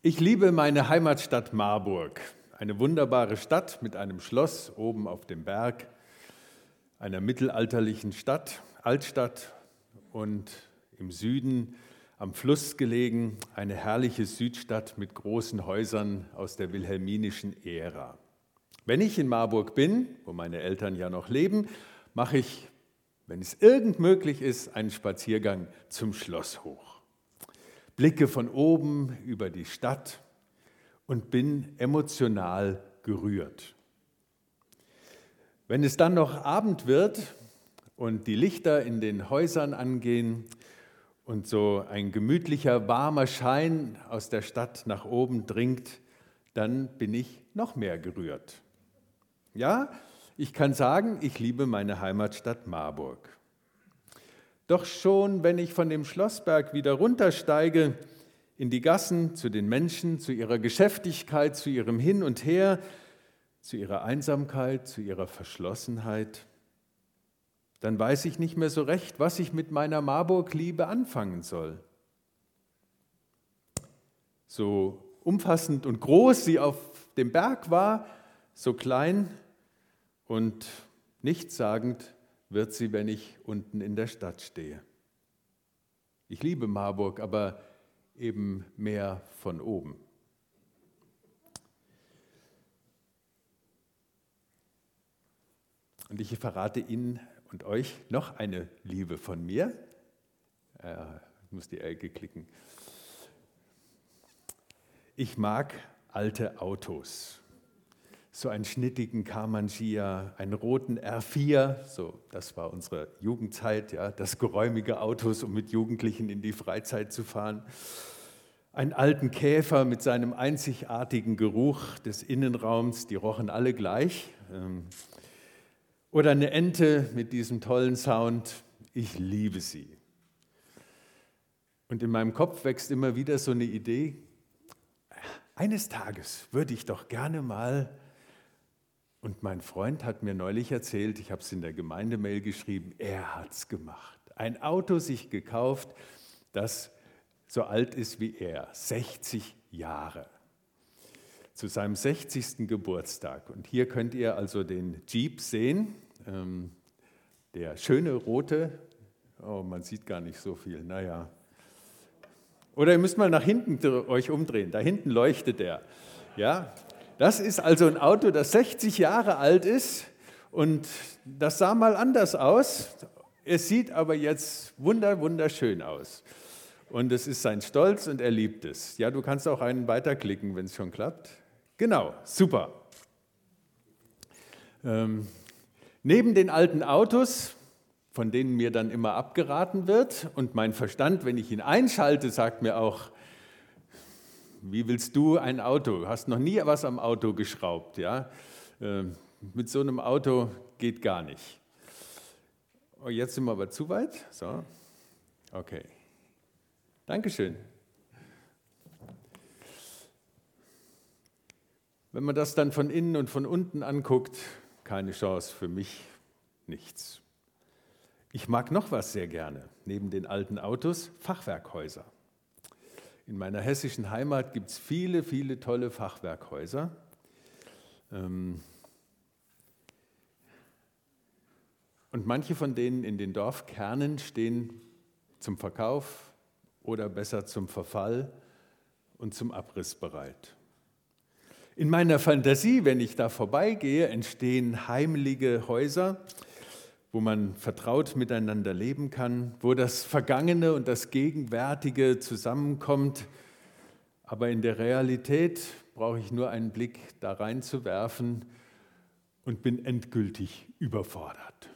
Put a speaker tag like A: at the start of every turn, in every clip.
A: Ich liebe meine Heimatstadt Marburg, eine wunderbare Stadt mit einem Schloss oben auf dem Berg, einer mittelalterlichen Stadt, Altstadt und im Süden am Fluss gelegen, eine herrliche Südstadt mit großen Häusern aus der wilhelminischen Ära. Wenn ich in Marburg bin, wo meine Eltern ja noch leben, mache ich, wenn es irgend möglich ist, einen Spaziergang zum Schloss hoch. Blicke von oben über die Stadt und bin emotional gerührt. Wenn es dann noch Abend wird und die Lichter in den Häusern angehen und so ein gemütlicher, warmer Schein aus der Stadt nach oben dringt, dann bin ich noch mehr gerührt. Ja, ich kann sagen, ich liebe meine Heimatstadt Marburg. Doch schon, wenn ich von dem Schlossberg wieder runtersteige, in die Gassen, zu den Menschen, zu ihrer Geschäftigkeit, zu ihrem Hin und Her, zu ihrer Einsamkeit, zu ihrer Verschlossenheit, dann weiß ich nicht mehr so recht, was ich mit meiner Marburg-Liebe anfangen soll. So umfassend und groß sie auf dem Berg war, so klein und nichtssagend wird sie, wenn ich unten in der Stadt stehe. Ich liebe Marburg, aber eben mehr von oben. Und ich verrate Ihnen und euch noch eine Liebe von mir. Äh, ich muss die Ecke klicken. Ich mag alte Autos so einen schnittigen Kamangia, einen roten R4, so das war unsere Jugendzeit, ja, das geräumige Autos, um mit Jugendlichen in die Freizeit zu fahren. Einen alten Käfer mit seinem einzigartigen Geruch des Innenraums, die rochen alle gleich. Ähm, oder eine Ente mit diesem tollen Sound, ich liebe sie. Und in meinem Kopf wächst immer wieder so eine Idee, eines Tages würde ich doch gerne mal und mein Freund hat mir neulich erzählt, ich habe es in der Gemeindemail geschrieben, er hat es gemacht. Ein Auto sich gekauft, das so alt ist wie er, 60 Jahre. Zu seinem 60. Geburtstag. Und hier könnt ihr also den Jeep sehen, ähm, der schöne rote, oh, man sieht gar nicht so viel, naja. Oder ihr müsst mal nach hinten euch umdrehen, da hinten leuchtet er. Ja, das ist also ein Auto, das 60 Jahre alt ist und das sah mal anders aus. Es sieht aber jetzt wunder, wunderschön aus. Und es ist sein Stolz und er liebt es. Ja, du kannst auch einen weiterklicken, wenn es schon klappt. Genau, super. Ähm, neben den alten Autos, von denen mir dann immer abgeraten wird, und mein Verstand, wenn ich ihn einschalte, sagt mir auch, wie willst du ein Auto? Hast noch nie was am Auto geschraubt. Ja? Ähm, mit so einem Auto geht gar nicht. Oh, jetzt sind wir aber zu weit. So. Okay. Dankeschön. Wenn man das dann von innen und von unten anguckt, keine Chance für mich, nichts. Ich mag noch was sehr gerne, neben den alten Autos, Fachwerkhäuser. In meiner hessischen Heimat gibt es viele, viele tolle Fachwerkhäuser. Ähm, und manche von denen in den Dorfkernen stehen zum Verkauf oder besser zum Verfall und zum Abriss bereit. In meiner Fantasie, wenn ich da vorbeigehe, entstehen heimliche Häuser, wo man vertraut miteinander leben kann, wo das Vergangene und das Gegenwärtige zusammenkommt. Aber in der Realität brauche ich nur einen Blick da reinzuwerfen und bin endgültig überfordert.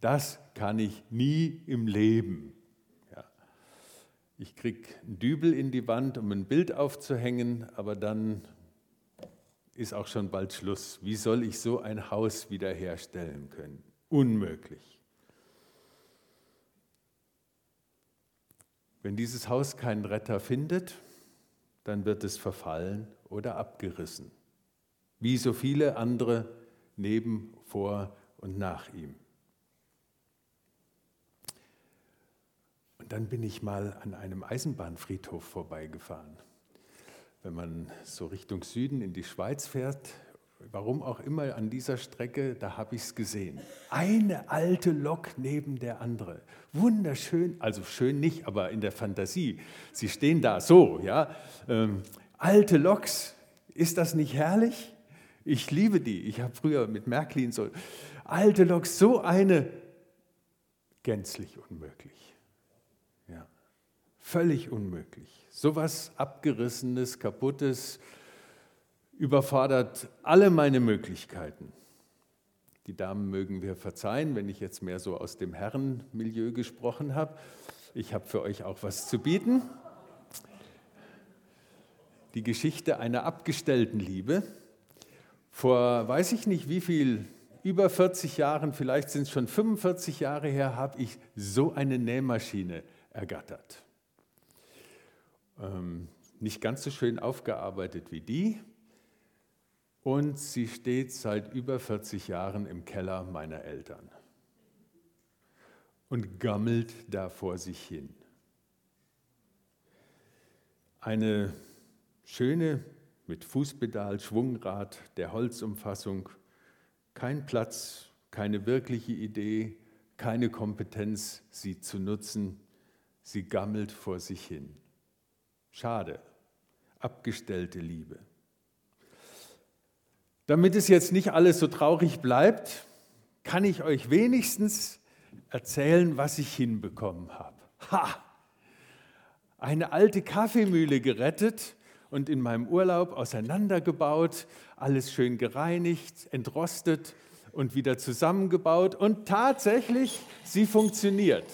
A: Das kann ich nie im Leben. Ja. Ich kriege einen Dübel in die Wand, um ein Bild aufzuhängen, aber dann ist auch schon bald Schluss. Wie soll ich so ein Haus wiederherstellen können? Unmöglich. Wenn dieses Haus keinen Retter findet, dann wird es verfallen oder abgerissen, wie so viele andere neben, vor und nach ihm. Und dann bin ich mal an einem Eisenbahnfriedhof vorbeigefahren. wenn man so Richtung Süden in die Schweiz fährt, warum auch immer an dieser Strecke, da habe ich es gesehen. Eine alte Lok neben der andere. Wunderschön, also schön nicht, aber in der Fantasie. Sie stehen da so, ja. Ähm, alte Loks, ist das nicht herrlich? Ich liebe die. Ich habe früher mit Märklin so alte Loks, so eine gänzlich unmöglich. Völlig unmöglich. So was abgerissenes, kaputtes, überfordert alle meine Möglichkeiten. Die Damen mögen mir verzeihen, wenn ich jetzt mehr so aus dem Herrenmilieu gesprochen habe. Ich habe für euch auch was zu bieten. Die Geschichte einer abgestellten Liebe. Vor weiß ich nicht wie viel, über 40 Jahren, vielleicht sind es schon 45 Jahre her, habe ich so eine Nähmaschine ergattert. Ähm, nicht ganz so schön aufgearbeitet wie die, und sie steht seit über 40 Jahren im Keller meiner Eltern und gammelt da vor sich hin. Eine schöne mit Fußpedal, Schwungrad, der Holzumfassung, kein Platz, keine wirkliche Idee, keine Kompetenz, sie zu nutzen. Sie gammelt vor sich hin. Schade, abgestellte Liebe. Damit es jetzt nicht alles so traurig bleibt, kann ich euch wenigstens erzählen, was ich hinbekommen habe. Ha! Eine alte Kaffeemühle gerettet und in meinem Urlaub auseinandergebaut, alles schön gereinigt, entrostet und wieder zusammengebaut und tatsächlich, sie funktioniert.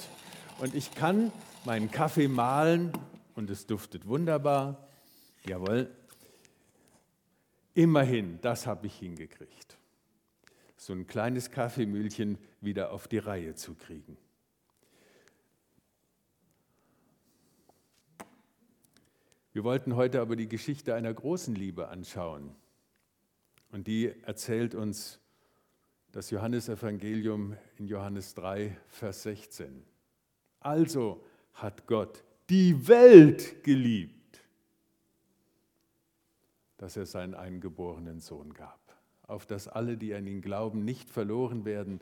A: Und ich kann meinen Kaffee mahlen und es duftet wunderbar. Jawohl, Immerhin, das habe ich hingekriegt. So ein kleines Kaffeemühlchen wieder auf die Reihe zu kriegen. Wir wollten heute aber die Geschichte einer großen Liebe anschauen. Und die erzählt uns das Johannesevangelium in Johannes 3, Vers 16. Also hat Gott die Welt geliebt dass er seinen eingeborenen Sohn gab, auf dass alle, die an ihn glauben, nicht verloren werden,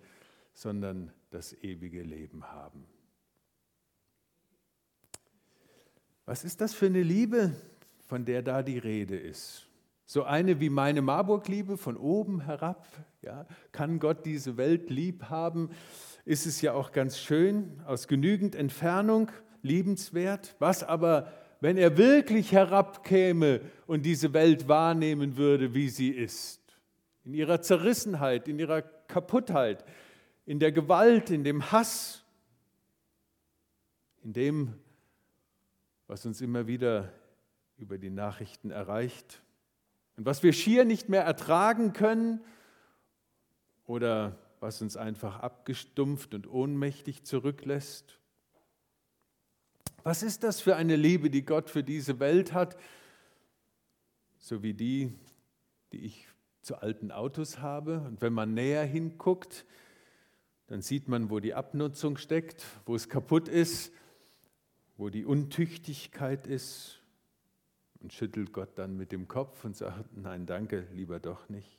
A: sondern das ewige Leben haben. Was ist das für eine Liebe, von der da die Rede ist? So eine wie meine Marburg-Liebe von oben herab. Ja, kann Gott diese Welt lieb haben? Ist es ja auch ganz schön, aus genügend Entfernung liebenswert. Was aber wenn er wirklich herabkäme und diese Welt wahrnehmen würde, wie sie ist. In ihrer Zerrissenheit, in ihrer Kaputtheit, in der Gewalt, in dem Hass, in dem, was uns immer wieder über die Nachrichten erreicht und was wir schier nicht mehr ertragen können oder was uns einfach abgestumpft und ohnmächtig zurücklässt. Was ist das für eine Liebe, die Gott für diese Welt hat, so wie die, die ich zu alten Autos habe? Und wenn man näher hinguckt, dann sieht man, wo die Abnutzung steckt, wo es kaputt ist, wo die Untüchtigkeit ist und schüttelt Gott dann mit dem Kopf und sagt, nein, danke, lieber doch nicht.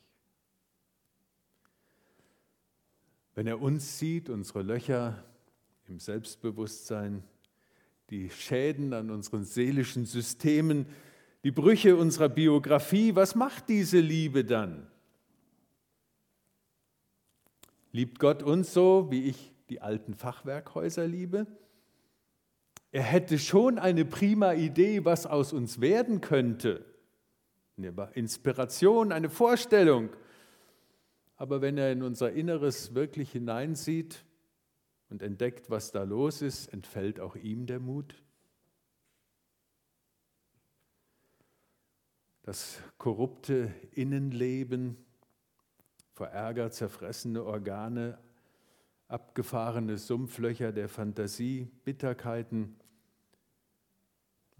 A: Wenn er uns sieht, unsere Löcher im Selbstbewusstsein, die Schäden an unseren seelischen Systemen, die Brüche unserer Biografie. Was macht diese Liebe dann? Liebt Gott uns so, wie ich die alten Fachwerkhäuser liebe? Er hätte schon eine prima Idee, was aus uns werden könnte. Eine Inspiration, eine Vorstellung. Aber wenn er in unser Inneres wirklich hineinsieht, und entdeckt, was da los ist, entfällt auch ihm der Mut. Das korrupte Innenleben, vor Ärger zerfressene Organe, abgefahrene Sumpflöcher der Fantasie, Bitterkeiten.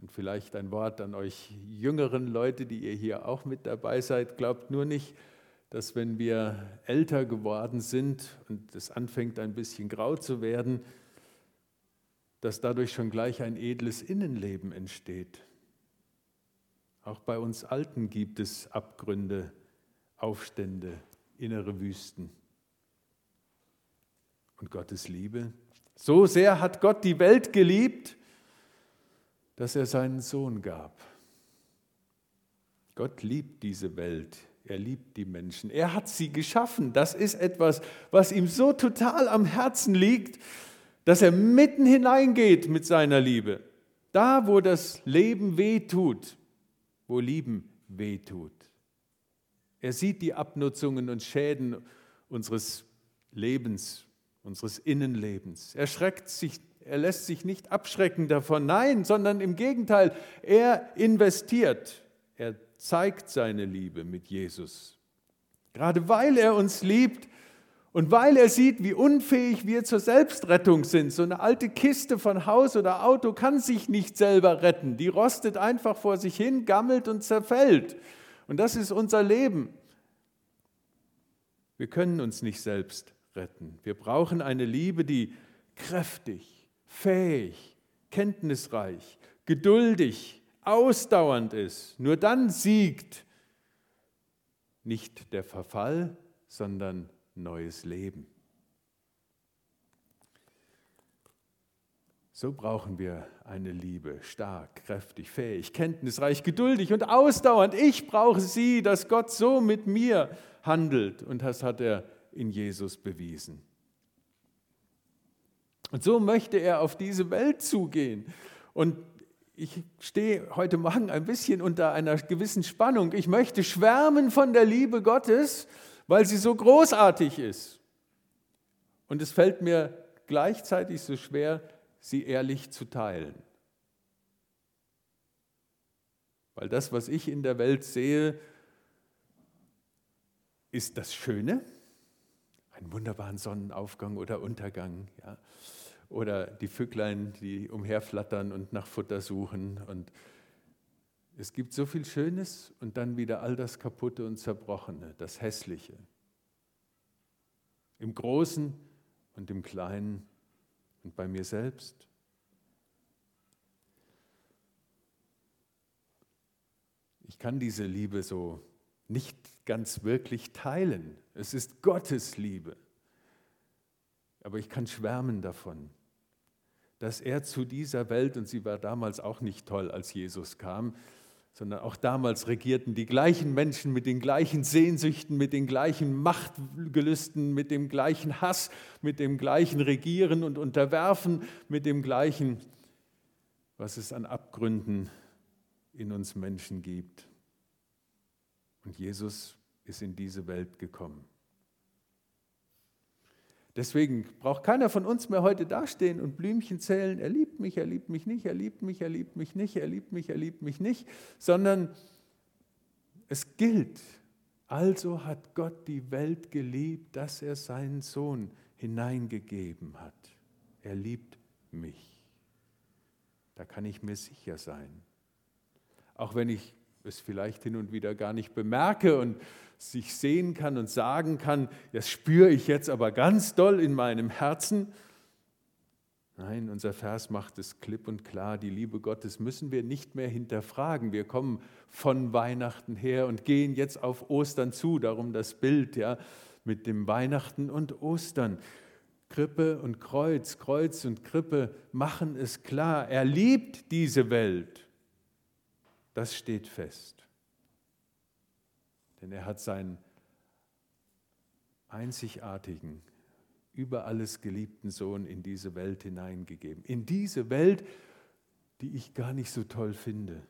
A: Und vielleicht ein Wort an euch jüngeren Leute, die ihr hier auch mit dabei seid. Glaubt nur nicht, dass wenn wir älter geworden sind und es anfängt ein bisschen grau zu werden, dass dadurch schon gleich ein edles Innenleben entsteht. Auch bei uns Alten gibt es Abgründe, Aufstände, innere Wüsten. Und Gottes Liebe. So sehr hat Gott die Welt geliebt, dass er seinen Sohn gab. Gott liebt diese Welt. Er liebt die Menschen. Er hat sie geschaffen. Das ist etwas, was ihm so total am Herzen liegt, dass er mitten hineingeht mit seiner Liebe. Da, wo das Leben weh tut, wo Lieben weh tut. Er sieht die Abnutzungen und Schäden unseres Lebens, unseres Innenlebens. Er schreckt sich, er lässt sich nicht abschrecken davon, nein, sondern im Gegenteil, er investiert, er zeigt seine Liebe mit Jesus. Gerade weil er uns liebt und weil er sieht, wie unfähig wir zur Selbstrettung sind. So eine alte Kiste von Haus oder Auto kann sich nicht selber retten. Die rostet einfach vor sich hin, gammelt und zerfällt. Und das ist unser Leben. Wir können uns nicht selbst retten. Wir brauchen eine Liebe, die kräftig, fähig, kenntnisreich, geduldig, ausdauernd ist, nur dann siegt nicht der Verfall, sondern neues Leben. So brauchen wir eine Liebe, stark, kräftig, fähig, kenntnisreich, geduldig und ausdauernd. Ich brauche sie, dass Gott so mit mir handelt. Und das hat er in Jesus bewiesen. Und so möchte er auf diese Welt zugehen. Und ich stehe heute Morgen ein bisschen unter einer gewissen Spannung. Ich möchte schwärmen von der Liebe Gottes, weil sie so großartig ist. Und es fällt mir gleichzeitig so schwer, sie ehrlich zu teilen. Weil das, was ich in der Welt sehe, ist das Schöne, einen wunderbaren Sonnenaufgang oder Untergang. Ja oder die Vöglein, die umherflattern und nach Futter suchen. Und es gibt so viel Schönes und dann wieder all das Kaputte und Zerbrochene, das Hässliche. Im Großen und im Kleinen und bei mir selbst. Ich kann diese Liebe so nicht ganz wirklich teilen. Es ist Gottes Liebe. Aber ich kann schwärmen davon dass er zu dieser Welt, und sie war damals auch nicht toll, als Jesus kam, sondern auch damals regierten die gleichen Menschen mit den gleichen Sehnsüchten, mit den gleichen Machtgelüsten, mit dem gleichen Hass, mit dem gleichen Regieren und Unterwerfen, mit dem gleichen, was es an Abgründen in uns Menschen gibt. Und Jesus ist in diese Welt gekommen. Deswegen braucht keiner von uns mehr heute dastehen und Blümchen zählen, er liebt mich, er liebt mich nicht, er liebt mich, er liebt mich nicht, er liebt mich, er liebt mich nicht, sondern es gilt, also hat Gott die Welt geliebt, dass er seinen Sohn hineingegeben hat. Er liebt mich. Da kann ich mir sicher sein. Auch wenn ich es vielleicht hin und wieder gar nicht bemerke und sich sehen kann und sagen kann, das spüre ich jetzt aber ganz doll in meinem Herzen. Nein, unser Vers macht es klipp und klar, die Liebe Gottes müssen wir nicht mehr hinterfragen. Wir kommen von Weihnachten her und gehen jetzt auf Ostern zu, darum das Bild ja, mit dem Weihnachten und Ostern. Krippe und Kreuz, Kreuz und Krippe machen es klar. Er liebt diese Welt. Das steht fest. Denn er hat seinen einzigartigen, über alles geliebten Sohn in diese Welt hineingegeben. In diese Welt, die ich gar nicht so toll finde.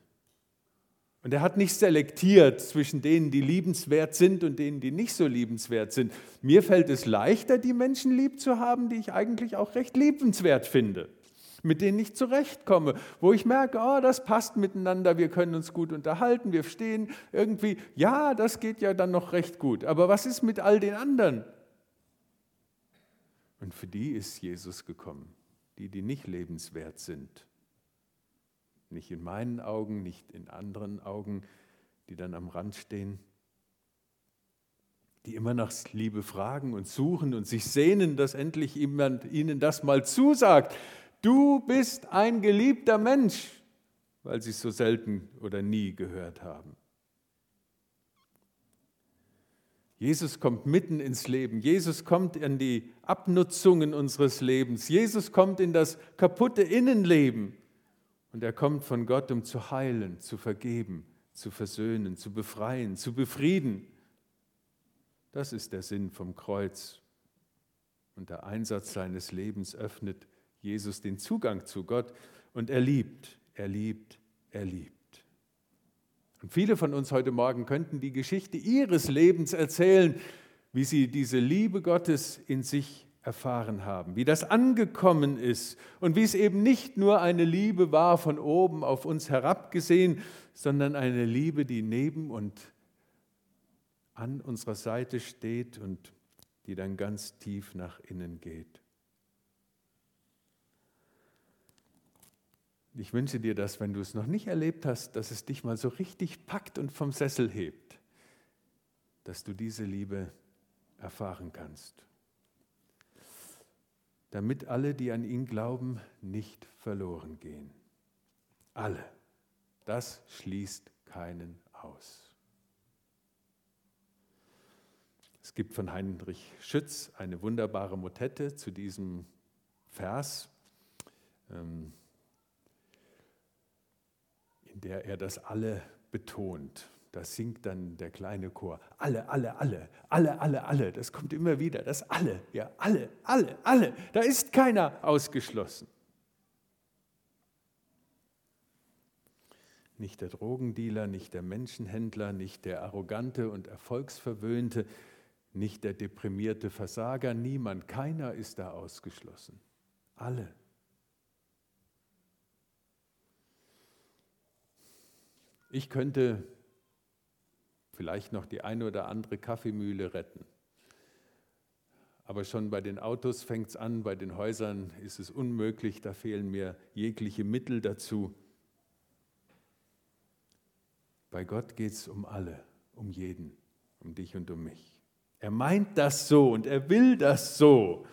A: Und er hat nicht selektiert zwischen denen, die liebenswert sind und denen, die nicht so liebenswert sind. Mir fällt es leichter, die Menschen lieb zu haben, die ich eigentlich auch recht liebenswert finde mit denen ich zurechtkomme, wo ich merke, oh, das passt miteinander, wir können uns gut unterhalten, wir stehen irgendwie, ja, das geht ja dann noch recht gut. Aber was ist mit all den anderen? Und für die ist Jesus gekommen, die, die nicht lebenswert sind. Nicht in meinen Augen, nicht in anderen Augen, die dann am Rand stehen, die immer nach Liebe fragen und suchen und sich sehnen, dass endlich jemand ihnen das mal zusagt, Du bist ein geliebter Mensch. weil sie es so selten oder nie gehört haben. Jesus kommt mitten ins Leben. Jesus kommt in die Abnutzungen unseres Lebens. Jesus kommt in das kaputte Innenleben. Und er kommt von Gott, um zu heilen, zu vergeben, zu versöhnen, zu befreien, zu befrieden. Das ist der Sinn vom Kreuz. Und der Einsatz seines Lebens öffnet Jesus den Zugang zu Gott. Und er liebt, er liebt, er liebt. Und viele von uns heute Morgen könnten die Geschichte ihres Lebens erzählen, wie sie diese Liebe Gottes in sich erfahren haben, wie das angekommen ist und wie es eben nicht nur eine Liebe war von oben auf uns herabgesehen, sondern eine Liebe, die neben und an unserer Seite steht und die dann ganz tief nach innen geht. Ich wünsche dir das, wenn du es noch nicht erlebt hast, dass es dich mal so richtig packt und vom Sessel hebt, dass du diese Liebe erfahren kannst. Damit alle, die an ihn glauben, nicht verloren gehen. Alle. Das schließt keinen aus. Es gibt von Heinrich Schütz eine wunderbare Motette zu diesem Vers. Ähm, in der er das alle betont. Da singt dann der kleine Chor. Alle, alle, alle, alle, alle, alle. Das kommt immer wieder. Das alle, ja, alle, alle, alle. Da ist keiner ausgeschlossen. Nicht der Drogendealer, nicht der Menschenhändler, nicht der arrogante und erfolgsverwöhnte, nicht der deprimierte Versager, niemand, keiner ist da ausgeschlossen. Alle. Ich könnte vielleicht noch die eine oder andere Kaffeemühle retten. Aber schon bei den Autos fängt es an, bei den Häusern ist es unmöglich, da fehlen mir jegliche Mittel dazu. Bei Gott geht es um alle, um jeden, um dich und um mich. Er meint das so und er will das so.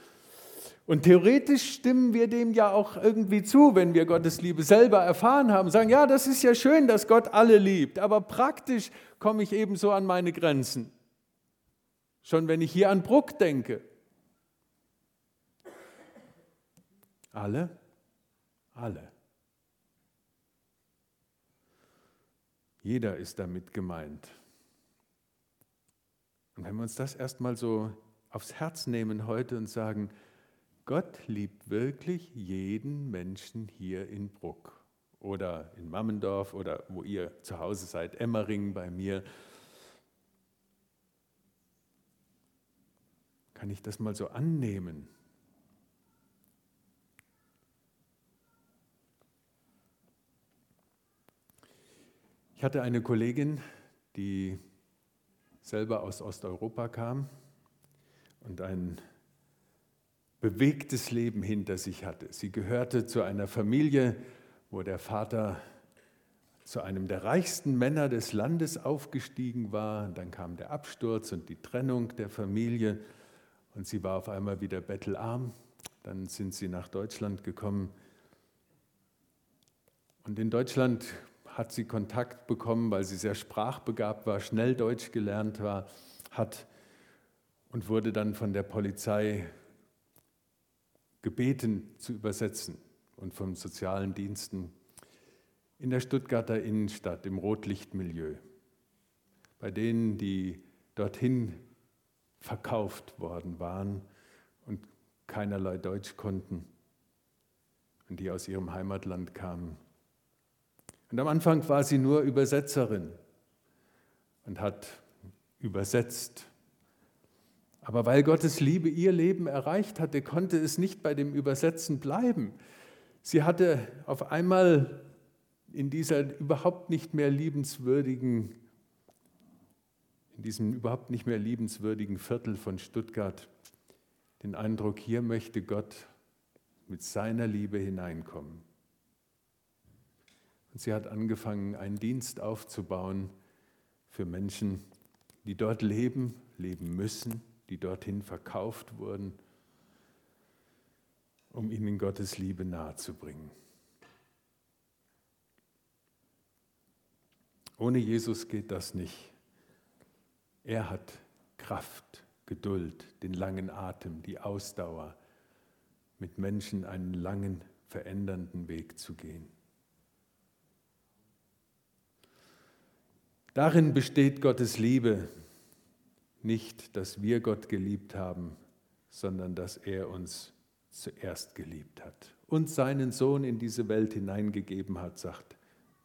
A: Und theoretisch stimmen wir dem ja auch irgendwie zu, wenn wir Gottes Liebe selber erfahren haben, sagen, ja, das ist ja schön, dass Gott alle liebt, aber praktisch komme ich ebenso an meine Grenzen. Schon wenn ich hier an Bruck denke. Alle? Alle. Jeder ist damit gemeint. Und wenn wir uns das erstmal so aufs Herz nehmen heute und sagen, Gott liebt wirklich jeden Menschen hier in Bruck oder in Mammendorf oder wo ihr zu Hause seid, Emmering bei mir. Kann ich das mal so annehmen? Ich hatte eine Kollegin, die selber aus Osteuropa kam und ein bewegtes Leben hinter sich hatte. Sie gehörte zu einer Familie, wo der Vater zu einem der reichsten Männer des Landes aufgestiegen war. Dann kam der Absturz und die Trennung der Familie und sie war auf einmal wieder bettelarm. Dann sind sie nach Deutschland gekommen. Und in Deutschland hat sie Kontakt bekommen, weil sie sehr sprachbegabt war, schnell Deutsch gelernt war, hat und wurde dann von der Polizei gebeten zu übersetzen und von sozialen Diensten in der Stuttgarter Innenstadt im Rotlichtmilieu. Bei denen, die dorthin verkauft worden waren und keinerlei Deutsch konnten und die aus ihrem Heimatland kamen. Und am Anfang war sie nur Übersetzerin und hat übersetzt aber weil Gottes Liebe ihr Leben erreicht hatte, konnte es nicht bei dem Übersetzen bleiben. Sie hatte auf einmal in dieser überhaupt nicht mehr liebenswürdigen, in diesem überhaupt nicht mehr liebenswürdigen Viertel von Stuttgart den Eindruck, hier möchte Gott mit seiner Liebe hineinkommen. Und sie hat angefangen, einen Dienst aufzubauen für Menschen, die dort leben, leben müssen die dorthin verkauft wurden, um ihnen Gottes Liebe nahezubringen. Ohne Jesus geht das nicht. Er hat Kraft, Geduld, den langen Atem, die Ausdauer, mit Menschen einen langen, verändernden Weg zu gehen. Darin besteht Gottes Liebe, nicht, dass wir Gott geliebt haben, sondern dass er uns zuerst geliebt hat und seinen Sohn in diese Welt hineingegeben hat, sagt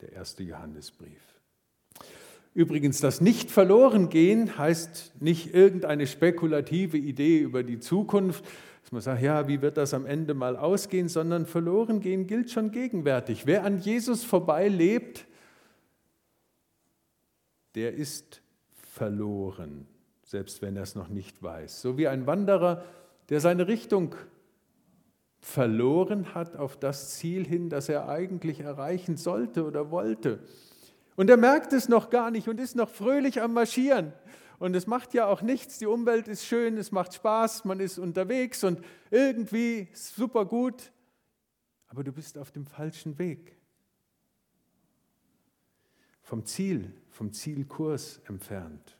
A: der erste Johannesbrief. Übrigens, das nicht verloren gehen heißt nicht irgendeine spekulative Idee über die Zukunft, dass man sagt, ja, wie wird das am Ende mal ausgehen, sondern verloren gehen gilt schon gegenwärtig. Wer an Jesus vorbei lebt, der ist verloren, selbst wenn er es noch nicht weiß. So wie ein Wanderer, der seine Richtung verloren hat auf das Ziel hin, das er eigentlich erreichen sollte oder wollte. Und er merkt es noch gar nicht und ist noch fröhlich am Marschieren. Und es macht ja auch nichts, die Umwelt ist schön, es macht Spaß, man ist unterwegs und irgendwie super gut. Aber du bist auf dem falschen Weg. Vom Ziel, vom Zielkurs entfernt.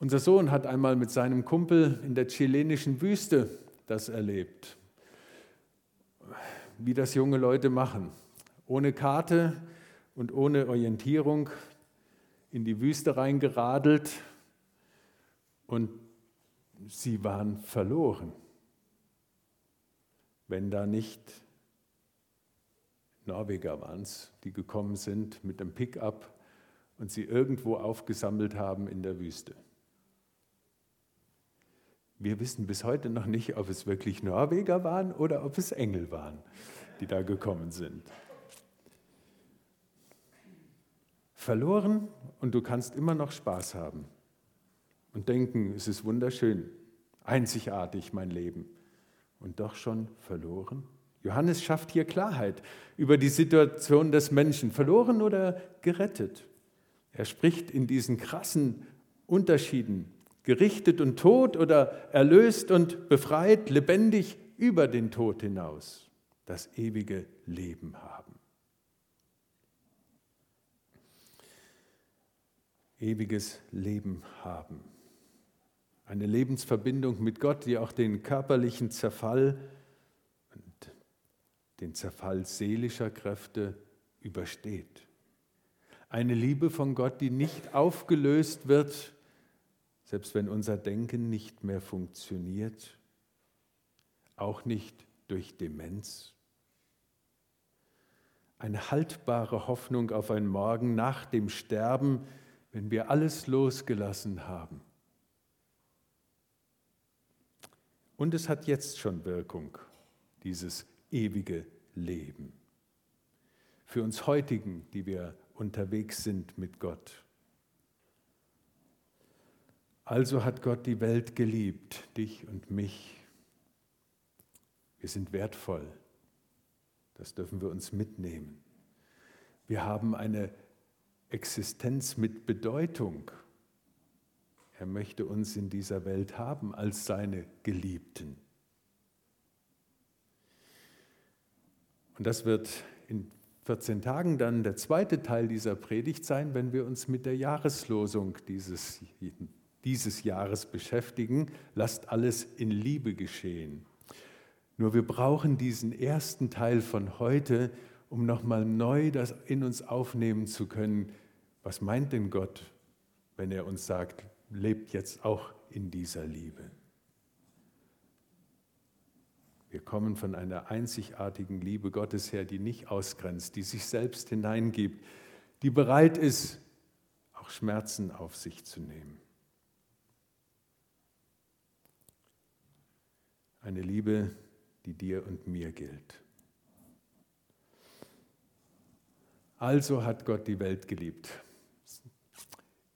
A: Unser Sohn hat einmal mit seinem Kumpel in der chilenischen Wüste das erlebt, wie das junge Leute machen. Ohne Karte und ohne Orientierung in die Wüste reingeradelt und sie waren verloren, wenn da nicht Norweger waren es, die gekommen sind mit dem Pickup und sie irgendwo aufgesammelt haben in der Wüste. Wir wissen bis heute noch nicht, ob es wirklich Norweger waren oder ob es Engel waren, die da gekommen sind. Verloren und du kannst immer noch Spaß haben und denken, es ist wunderschön, einzigartig mein Leben und doch schon verloren. Johannes schafft hier Klarheit über die Situation des Menschen, verloren oder gerettet. Er spricht in diesen krassen Unterschieden gerichtet und tot oder erlöst und befreit, lebendig über den Tod hinaus, das ewige Leben haben. Ewiges Leben haben. Eine Lebensverbindung mit Gott, die auch den körperlichen Zerfall und den Zerfall seelischer Kräfte übersteht. Eine Liebe von Gott, die nicht aufgelöst wird selbst wenn unser Denken nicht mehr funktioniert, auch nicht durch Demenz. Eine haltbare Hoffnung auf ein Morgen nach dem Sterben, wenn wir alles losgelassen haben. Und es hat jetzt schon Wirkung, dieses ewige Leben. Für uns heutigen, die wir unterwegs sind mit Gott. Also hat Gott die Welt geliebt, dich und mich. Wir sind wertvoll. Das dürfen wir uns mitnehmen. Wir haben eine Existenz mit Bedeutung. Er möchte uns in dieser Welt haben als seine Geliebten. Und das wird in 14 Tagen dann der zweite Teil dieser Predigt sein, wenn wir uns mit der Jahreslosung dieses dieses Jahres beschäftigen. Lasst alles in Liebe geschehen. Nur wir brauchen diesen ersten Teil von heute, um nochmal neu das in uns aufnehmen zu können. Was meint denn Gott, wenn er uns sagt, lebt jetzt auch in dieser Liebe? Wir kommen von einer einzigartigen Liebe Gottes her, die nicht ausgrenzt, die sich selbst hineingibt, die bereit ist, auch Schmerzen auf sich zu nehmen. Eine Liebe, die dir und mir gilt. Also hat Gott die Welt geliebt.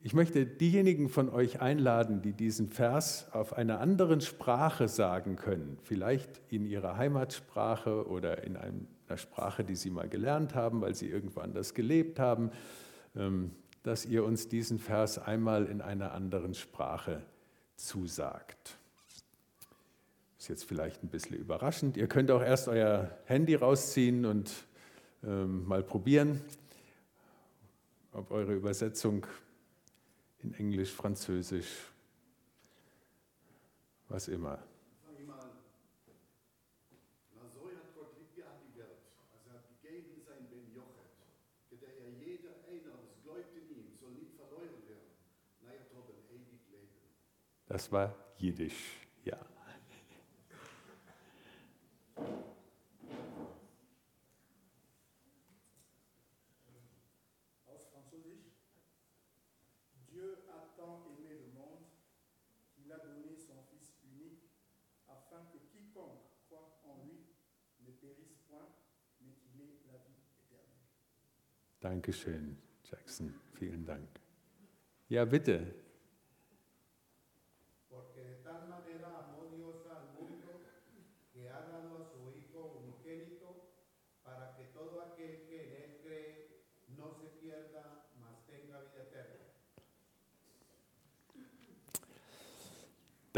A: Ich möchte diejenigen von euch einladen, die diesen Vers auf einer anderen Sprache sagen können, vielleicht in ihrer Heimatsprache oder in einer Sprache, die sie mal gelernt haben, weil sie irgendwo anders gelebt haben, ähm, dass ihr uns diesen Vers einmal in einer anderen Sprache zusagt. Ist jetzt vielleicht ein bisschen überraschend. Ihr könnt auch erst euer Handy rausziehen und ähm, mal probieren, ob eure Übersetzung in Englisch, Französisch, was immer. Das war Jiddisch, ja.
B: Aus Französisch. Dieu a tant aimé le monde qu'il a donné son Fils unique afin que quiconque croit en lui ne périsse point, mais qu'il ait la vie éternelle.
A: Dankeschön, Jackson. Vielen Dank. Ja, bitte.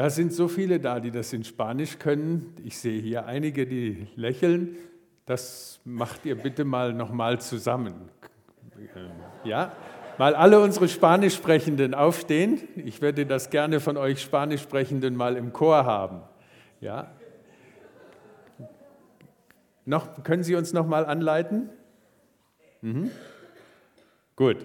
A: Da sind so viele da, die das in Spanisch können. Ich sehe hier einige, die lächeln. Das macht ihr bitte mal nochmal zusammen. Ja? Mal alle unsere Spanischsprechenden aufstehen. Ich würde das gerne von euch Spanischsprechenden mal im Chor haben. Ja? Noch, können Sie uns noch mal anleiten? Mhm. Gut.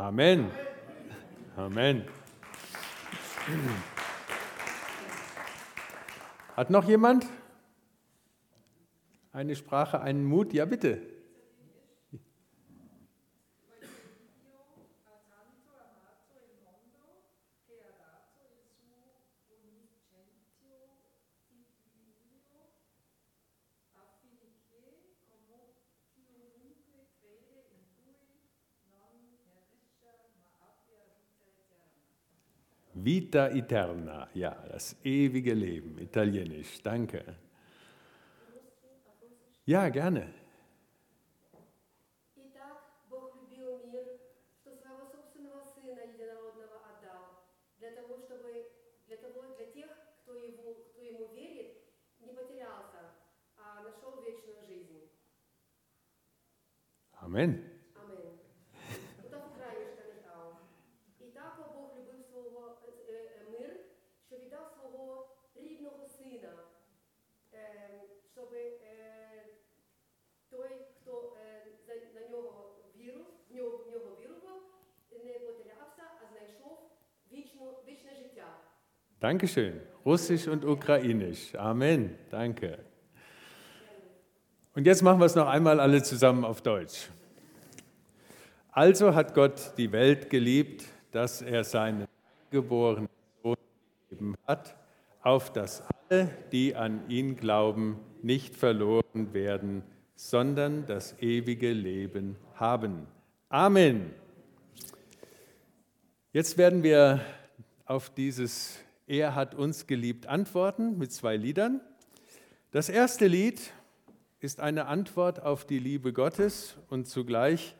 A: Amen. Amen. Hat noch jemand eine Sprache, einen Mut? Ja, bitte.
C: Vita Eterna,
A: ja, das ewige Leben, italienisch, danke. Ja, gerne. Amen. Dankeschön. Russisch und Ukrainisch. Amen. Danke. Und jetzt machen wir es noch einmal alle zusammen auf Deutsch. Also hat Gott die Welt geliebt, dass er seinen geborenen Sohn gegeben hat, auf dass alle, die an ihn glauben, nicht verloren werden, sondern das ewige Leben haben. Amen. Jetzt werden wir auf dieses Er hat uns geliebt antworten mit zwei Liedern. Das erste Lied ist eine Antwort auf die Liebe Gottes und zugleich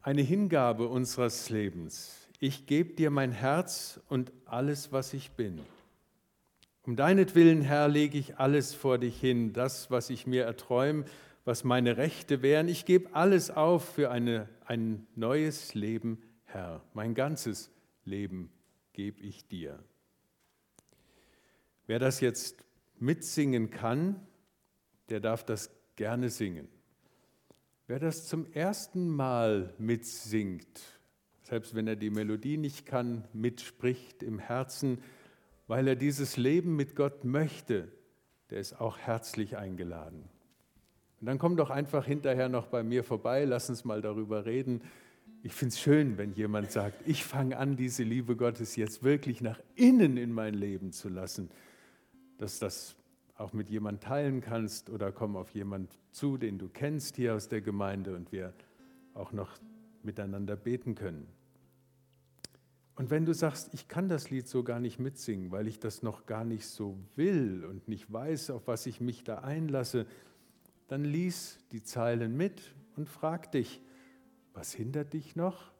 A: eine Hingabe unseres Lebens. Ich gebe dir mein Herz und alles, was ich bin. Um deinetwillen, Herr, lege ich alles vor dich hin, das, was ich mir erträume, was meine Rechte wären. Ich gebe alles auf für eine, ein neues Leben, Herr. Mein ganzes Leben gebe ich dir. Wer das jetzt mitsingen kann, der darf das gerne singen. Wer das zum ersten Mal mitsingt, selbst wenn er die Melodie nicht kann, mitspricht im Herzen, weil er dieses Leben mit Gott möchte, der ist auch herzlich eingeladen. Und dann komm doch einfach hinterher noch bei mir vorbei, lass uns mal darüber reden. Ich finde es schön, wenn jemand sagt, ich fange an, diese Liebe Gottes jetzt wirklich nach innen in mein Leben zu lassen, dass das auch mit jemand teilen kannst oder komm auf jemand zu, den du kennst hier aus der Gemeinde und wir auch noch miteinander beten können. Und wenn du sagst, ich kann das Lied so gar nicht mitsingen, weil ich das noch gar nicht so will und nicht weiß, auf was ich mich da einlasse, dann lies die Zeilen mit und frag dich, was hindert dich noch?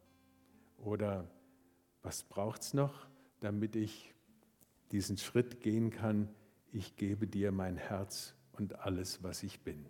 A: Oder was braucht es noch, damit ich diesen Schritt gehen kann? Ich gebe dir mein Herz und alles, was ich bin.